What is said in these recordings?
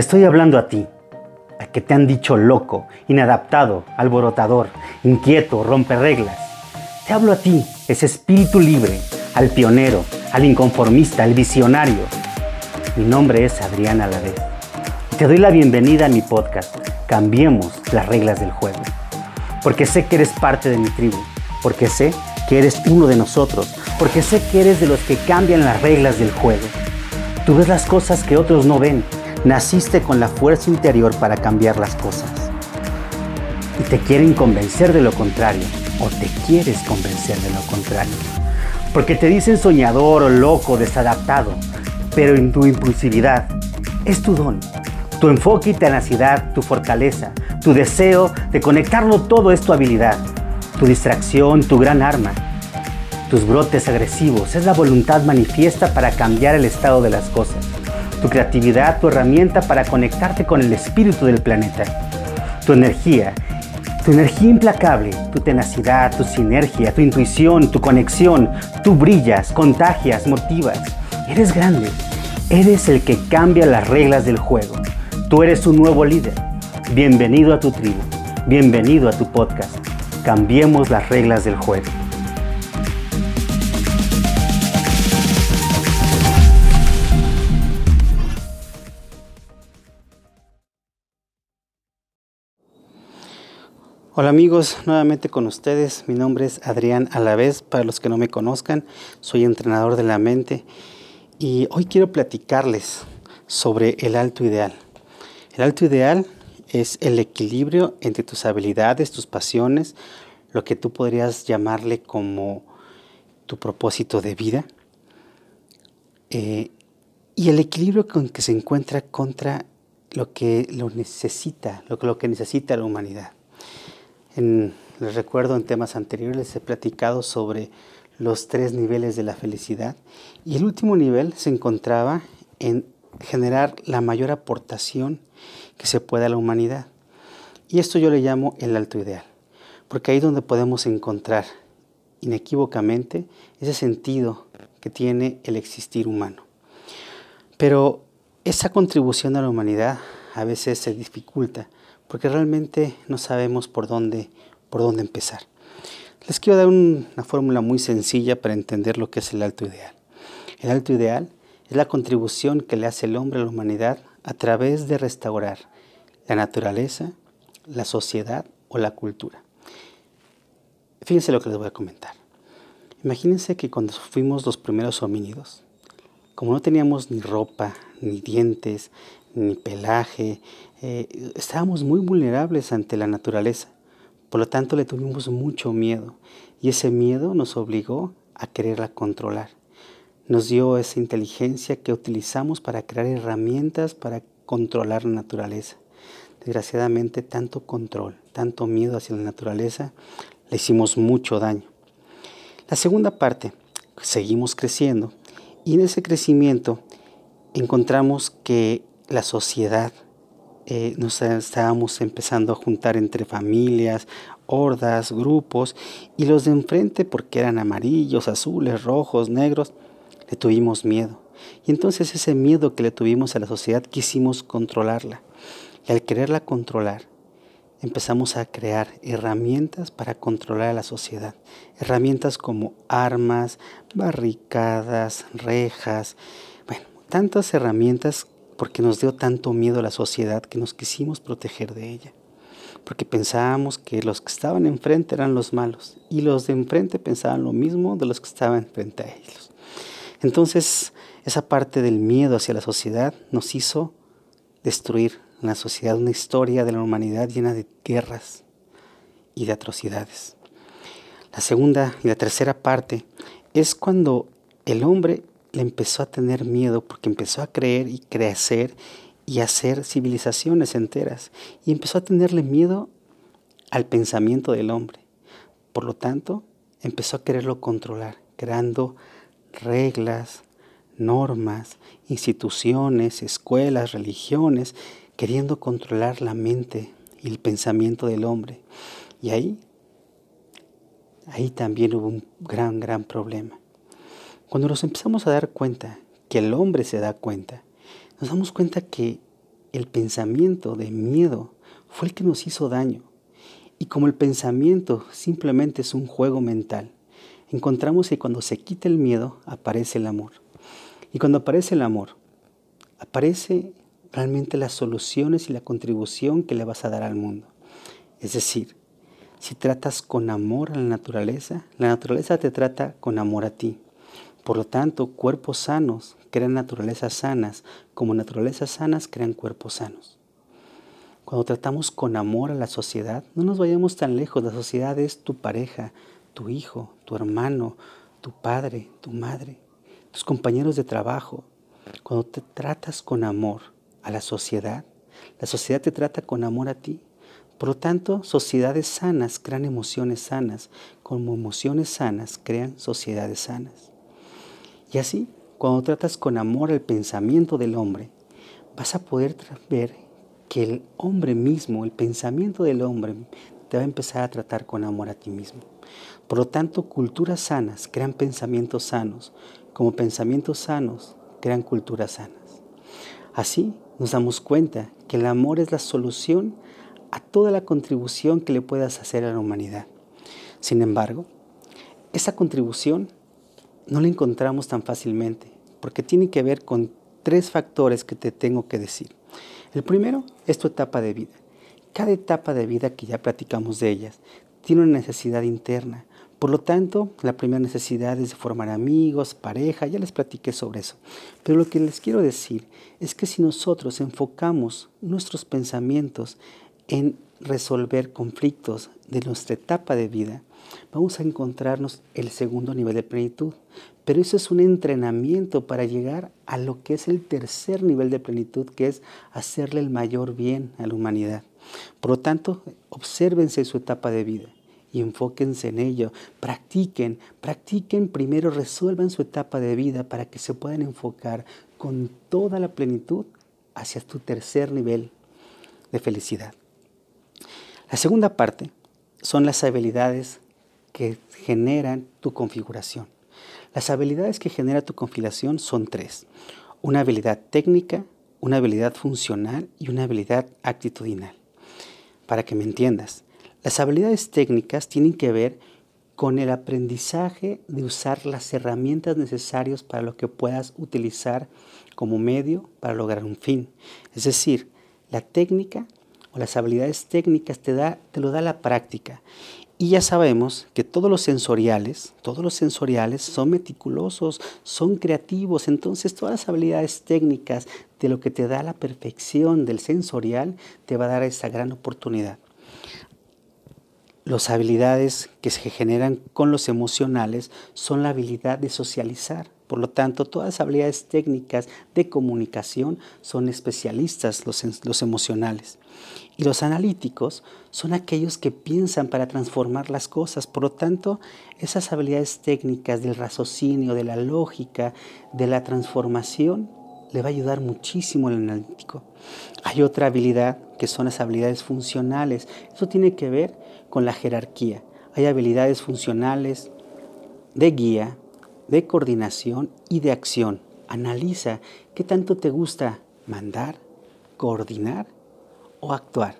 Estoy hablando a ti, a que te han dicho loco, inadaptado, alborotador, inquieto, rompe reglas. Te hablo a ti, ese espíritu libre, al pionero, al inconformista, al visionario. Mi nombre es Adrián Alavés. Te doy la bienvenida a mi podcast. Cambiemos las reglas del juego. Porque sé que eres parte de mi tribu. Porque sé que eres uno de nosotros. Porque sé que eres de los que cambian las reglas del juego. Tú ves las cosas que otros no ven Naciste con la fuerza interior para cambiar las cosas. Y te quieren convencer de lo contrario, o te quieres convencer de lo contrario. Porque te dicen soñador o loco, desadaptado, pero en tu impulsividad es tu don. Tu enfoque y tenacidad, tu fortaleza, tu deseo de conectarlo todo es tu habilidad, tu distracción, tu gran arma. Tus brotes agresivos es la voluntad manifiesta para cambiar el estado de las cosas tu creatividad, tu herramienta para conectarte con el espíritu del planeta, tu energía, tu energía implacable, tu tenacidad, tu sinergia, tu intuición, tu conexión, tú brillas, contagias, motivas. Eres grande, eres el que cambia las reglas del juego. Tú eres un nuevo líder. Bienvenido a tu tribu, bienvenido a tu podcast. Cambiemos las reglas del juego. Hola amigos, nuevamente con ustedes. Mi nombre es Adrián Alavés. Para los que no me conozcan, soy entrenador de la mente y hoy quiero platicarles sobre el alto ideal. El alto ideal es el equilibrio entre tus habilidades, tus pasiones, lo que tú podrías llamarle como tu propósito de vida eh, y el equilibrio con que se encuentra contra lo que lo necesita, lo, lo que necesita la humanidad les recuerdo en temas anteriores he platicado sobre los tres niveles de la felicidad y el último nivel se encontraba en generar la mayor aportación que se pueda a la humanidad. Y esto yo le llamo el alto ideal, porque ahí es donde podemos encontrar inequívocamente ese sentido que tiene el existir humano. Pero esa contribución a la humanidad a veces se dificulta porque realmente no sabemos por dónde, por dónde empezar. Les quiero dar una fórmula muy sencilla para entender lo que es el alto ideal. El alto ideal es la contribución que le hace el hombre a la humanidad a través de restaurar la naturaleza, la sociedad o la cultura. Fíjense lo que les voy a comentar. Imagínense que cuando fuimos los primeros homínidos, como no teníamos ni ropa, ni dientes, ni pelaje, eh, estábamos muy vulnerables ante la naturaleza. Por lo tanto, le tuvimos mucho miedo y ese miedo nos obligó a quererla controlar. Nos dio esa inteligencia que utilizamos para crear herramientas para controlar la naturaleza. Desgraciadamente, tanto control, tanto miedo hacia la naturaleza, le hicimos mucho daño. La segunda parte, seguimos creciendo y en ese crecimiento encontramos que la sociedad, eh, nos estábamos empezando a juntar entre familias, hordas, grupos, y los de enfrente, porque eran amarillos, azules, rojos, negros, le tuvimos miedo. Y entonces ese miedo que le tuvimos a la sociedad quisimos controlarla. Y al quererla controlar, empezamos a crear herramientas para controlar a la sociedad. Herramientas como armas, barricadas, rejas, bueno, tantas herramientas porque nos dio tanto miedo la sociedad que nos quisimos proteger de ella. Porque pensábamos que los que estaban enfrente eran los malos y los de enfrente pensaban lo mismo de los que estaban frente a ellos. Entonces, esa parte del miedo hacia la sociedad nos hizo destruir en la sociedad una historia de la humanidad llena de guerras y de atrocidades. La segunda y la tercera parte es cuando el hombre le empezó a tener miedo porque empezó a creer y crecer y hacer civilizaciones enteras. Y empezó a tenerle miedo al pensamiento del hombre. Por lo tanto, empezó a quererlo controlar, creando reglas, normas, instituciones, escuelas, religiones, queriendo controlar la mente y el pensamiento del hombre. Y ahí, ahí también hubo un gran, gran problema. Cuando nos empezamos a dar cuenta, que el hombre se da cuenta, nos damos cuenta que el pensamiento de miedo fue el que nos hizo daño. Y como el pensamiento simplemente es un juego mental, encontramos que cuando se quita el miedo aparece el amor. Y cuando aparece el amor, aparece realmente las soluciones y la contribución que le vas a dar al mundo. Es decir, si tratas con amor a la naturaleza, la naturaleza te trata con amor a ti. Por lo tanto, cuerpos sanos crean naturalezas sanas, como naturalezas sanas crean cuerpos sanos. Cuando tratamos con amor a la sociedad, no nos vayamos tan lejos. La sociedad es tu pareja, tu hijo, tu hermano, tu padre, tu madre, tus compañeros de trabajo. Cuando te tratas con amor a la sociedad, la sociedad te trata con amor a ti. Por lo tanto, sociedades sanas crean emociones sanas, como emociones sanas crean sociedades sanas. Y así, cuando tratas con amor el pensamiento del hombre, vas a poder ver que el hombre mismo, el pensamiento del hombre, te va a empezar a tratar con amor a ti mismo. Por lo tanto, culturas sanas crean pensamientos sanos, como pensamientos sanos crean culturas sanas. Así nos damos cuenta que el amor es la solución a toda la contribución que le puedas hacer a la humanidad. Sin embargo, esa contribución no la encontramos tan fácilmente, porque tiene que ver con tres factores que te tengo que decir. El primero es tu etapa de vida. Cada etapa de vida que ya platicamos de ellas tiene una necesidad interna. Por lo tanto, la primera necesidad es formar amigos, pareja, ya les platiqué sobre eso. Pero lo que les quiero decir es que si nosotros enfocamos nuestros pensamientos en resolver conflictos de nuestra etapa de vida, vamos a encontrarnos el segundo nivel de plenitud. Pero eso es un entrenamiento para llegar a lo que es el tercer nivel de plenitud, que es hacerle el mayor bien a la humanidad. Por lo tanto, obsérvense su etapa de vida y enfóquense en ello. Practiquen, practiquen primero, resuelvan su etapa de vida para que se puedan enfocar con toda la plenitud hacia tu tercer nivel de felicidad. La segunda parte son las habilidades que generan tu configuración. Las habilidades que genera tu configuración son tres. Una habilidad técnica, una habilidad funcional y una habilidad actitudinal. Para que me entiendas, las habilidades técnicas tienen que ver con el aprendizaje de usar las herramientas necesarias para lo que puedas utilizar como medio para lograr un fin. Es decir, la técnica o las habilidades técnicas te, da, te lo da la práctica y ya sabemos que todos los sensoriales, todos los sensoriales son meticulosos, son creativos, entonces todas las habilidades técnicas de lo que te da la perfección del sensorial te va a dar esa gran oportunidad. Las habilidades que se generan con los emocionales son la habilidad de socializar. Por lo tanto, todas las habilidades técnicas de comunicación son especialistas los, los emocionales. Y los analíticos son aquellos que piensan para transformar las cosas. Por lo tanto, esas habilidades técnicas del raciocinio, de la lógica, de la transformación, le va a ayudar muchísimo al analítico. Hay otra habilidad que son las habilidades funcionales. Eso tiene que ver con la jerarquía. Hay habilidades funcionales de guía, de coordinación y de acción. Analiza qué tanto te gusta mandar, coordinar o actuar.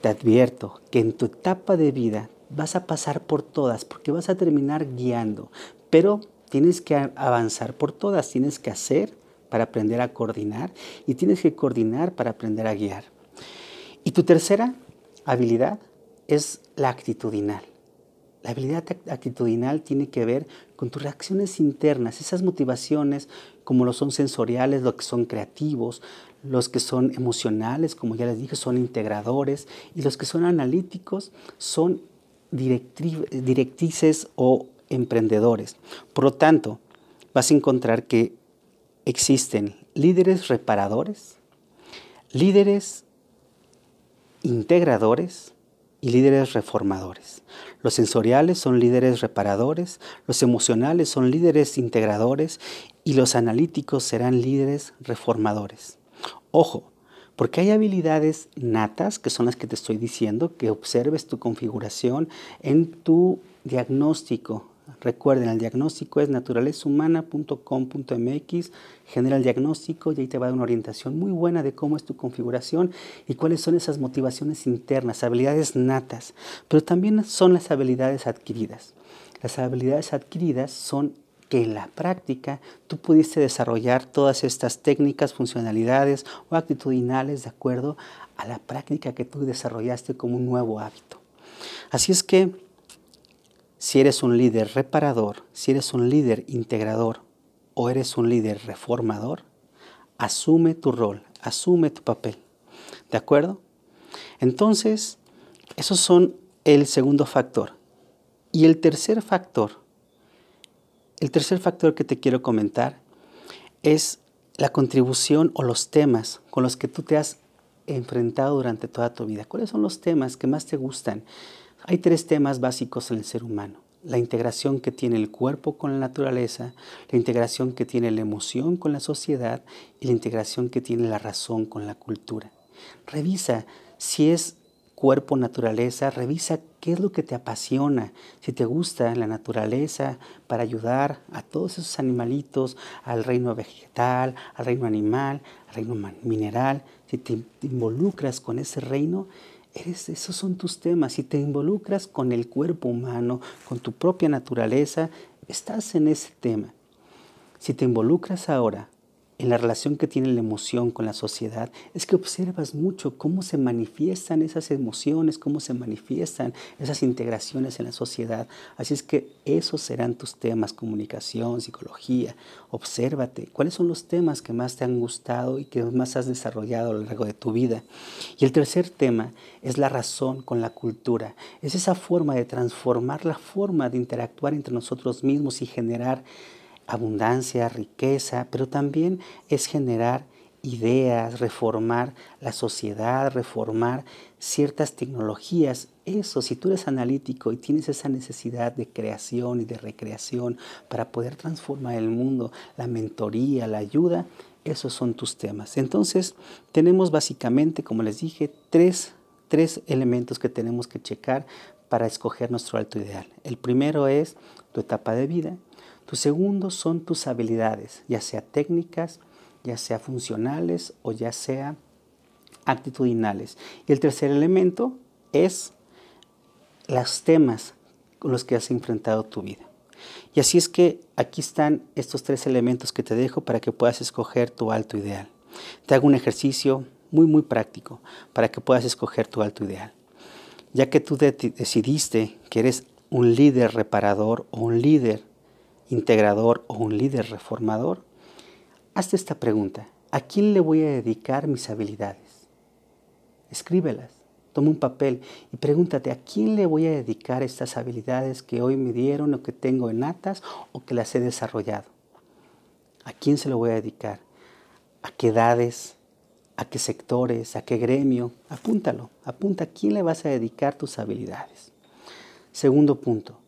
Te advierto que en tu etapa de vida vas a pasar por todas porque vas a terminar guiando, pero tienes que avanzar por todas, tienes que hacer para aprender a coordinar y tienes que coordinar para aprender a guiar. Y tu tercera habilidad es la actitudinal. La habilidad actitudinal tiene que ver con tus reacciones internas, esas motivaciones como lo son sensoriales, lo que son creativos, los que son emocionales, como ya les dije, son integradores, y los que son analíticos son directrices o emprendedores. Por lo tanto, vas a encontrar que existen líderes reparadores, líderes integradores y líderes reformadores. Los sensoriales son líderes reparadores, los emocionales son líderes integradores y los analíticos serán líderes reformadores. Ojo, porque hay habilidades natas, que son las que te estoy diciendo, que observes tu configuración en tu diagnóstico Recuerden, el diagnóstico es naturalezahumana.com.mx, genera el diagnóstico y ahí te va a dar una orientación muy buena de cómo es tu configuración y cuáles son esas motivaciones internas, habilidades natas, pero también son las habilidades adquiridas. Las habilidades adquiridas son que en la práctica tú pudiste desarrollar todas estas técnicas, funcionalidades o actitudinales de acuerdo a la práctica que tú desarrollaste como un nuevo hábito. Así es que si eres un líder reparador, si eres un líder integrador o eres un líder reformador, asume tu rol, asume tu papel. ¿De acuerdo? Entonces, esos son el segundo factor. Y el tercer factor, el tercer factor que te quiero comentar es la contribución o los temas con los que tú te has enfrentado durante toda tu vida. ¿Cuáles son los temas que más te gustan? Hay tres temas básicos en el ser humano. La integración que tiene el cuerpo con la naturaleza, la integración que tiene la emoción con la sociedad y la integración que tiene la razón con la cultura. Revisa si es cuerpo, naturaleza, revisa qué es lo que te apasiona, si te gusta la naturaleza para ayudar a todos esos animalitos, al reino vegetal, al reino animal, al reino mineral, si te involucras con ese reino, esos son tus temas. Si te involucras con el cuerpo humano, con tu propia naturaleza, estás en ese tema. Si te involucras ahora en la relación que tiene la emoción con la sociedad es que observas mucho cómo se manifiestan esas emociones, cómo se manifiestan esas integraciones en la sociedad. Así es que esos serán tus temas, comunicación, psicología. Obsérvate cuáles son los temas que más te han gustado y que más has desarrollado a lo largo de tu vida. Y el tercer tema es la razón con la cultura. Es esa forma de transformar la forma de interactuar entre nosotros mismos y generar abundancia, riqueza, pero también es generar ideas, reformar la sociedad, reformar ciertas tecnologías. Eso, si tú eres analítico y tienes esa necesidad de creación y de recreación para poder transformar el mundo, la mentoría, la ayuda, esos son tus temas. Entonces, tenemos básicamente, como les dije, tres, tres elementos que tenemos que checar para escoger nuestro alto ideal. El primero es tu etapa de vida, tu segundo son tus habilidades, ya sea técnicas, ya sea funcionales o ya sea actitudinales. Y el tercer elemento es los temas con los que has enfrentado tu vida. Y así es que aquí están estos tres elementos que te dejo para que puedas escoger tu alto ideal. Te hago un ejercicio muy, muy práctico para que puedas escoger tu alto ideal. Ya que tú decidiste que eres un líder reparador o un líder integrador o un líder reformador, hazte esta pregunta. ¿A quién le voy a dedicar mis habilidades? Escríbelas. Toma un papel y pregúntate, ¿a quién le voy a dedicar estas habilidades que hoy me dieron o que tengo en natas o que las he desarrollado? ¿A quién se lo voy a dedicar? ¿A qué edades? ¿A qué sectores? ¿A qué gremio? Apúntalo. Apunta a quién le vas a dedicar tus habilidades. Segundo punto,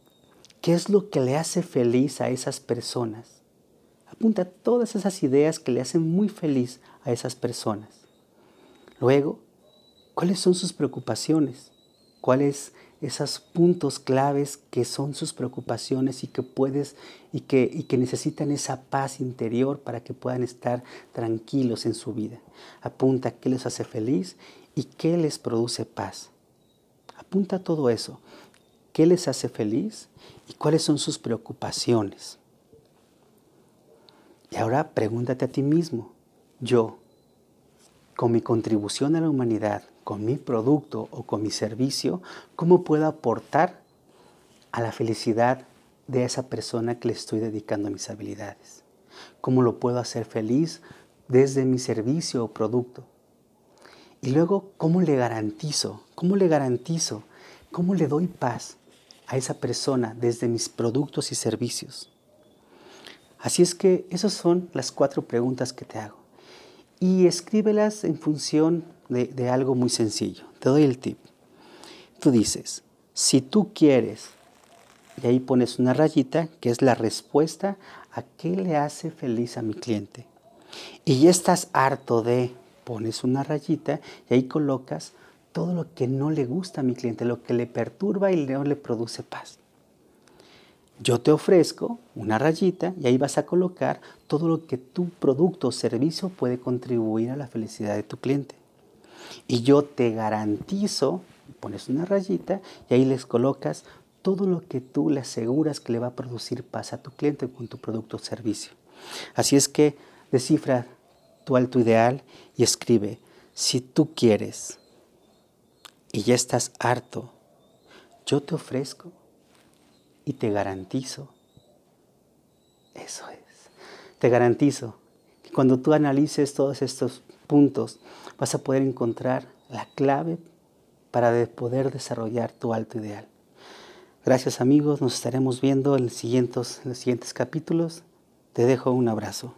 ¿Qué es lo que le hace feliz a esas personas? Apunta todas esas ideas que le hacen muy feliz a esas personas. Luego, ¿cuáles son sus preocupaciones? ¿Cuáles esos puntos claves que son sus preocupaciones y que puedes y que, y que necesitan esa paz interior para que puedan estar tranquilos en su vida? Apunta qué les hace feliz y qué les produce paz. Apunta todo eso. ¿Qué les hace feliz y cuáles son sus preocupaciones? Y ahora pregúntate a ti mismo, yo, con mi contribución a la humanidad, con mi producto o con mi servicio, ¿cómo puedo aportar a la felicidad de esa persona que le estoy dedicando mis habilidades? ¿Cómo lo puedo hacer feliz desde mi servicio o producto? Y luego, ¿cómo le garantizo? ¿Cómo le garantizo? ¿Cómo le doy paz? A esa persona desde mis productos y servicios? Así es que esas son las cuatro preguntas que te hago. Y escríbelas en función de, algo muy sencillo. Te doy el tip. Tú dices, si tú quieres, y ahí pones una rayita que es la respuesta a qué le hace feliz a mi cliente. Y ya estás harto de, pones una rayita y ahí colocas todo lo que no le gusta a mi cliente, lo que le perturba y no le produce paz. Yo te ofrezco una rayita y ahí vas a colocar todo lo que tu producto o servicio puede contribuir a la felicidad de tu cliente. Y yo te garantizo, pones una rayita y ahí les colocas todo lo que tú le aseguras que le va a producir paz a tu cliente con tu producto o servicio. Así es que descifra tu alto ideal y escribe, si tú quieres y ya estás harto, yo te ofrezco y te garantizo, eso es, te garantizo que cuando tú analices todos estos puntos vas a poder encontrar la clave para poder desarrollar tu alto ideal. Gracias amigos, nos estaremos viendo en los siguientes, en los siguientes capítulos. Te dejo un abrazo.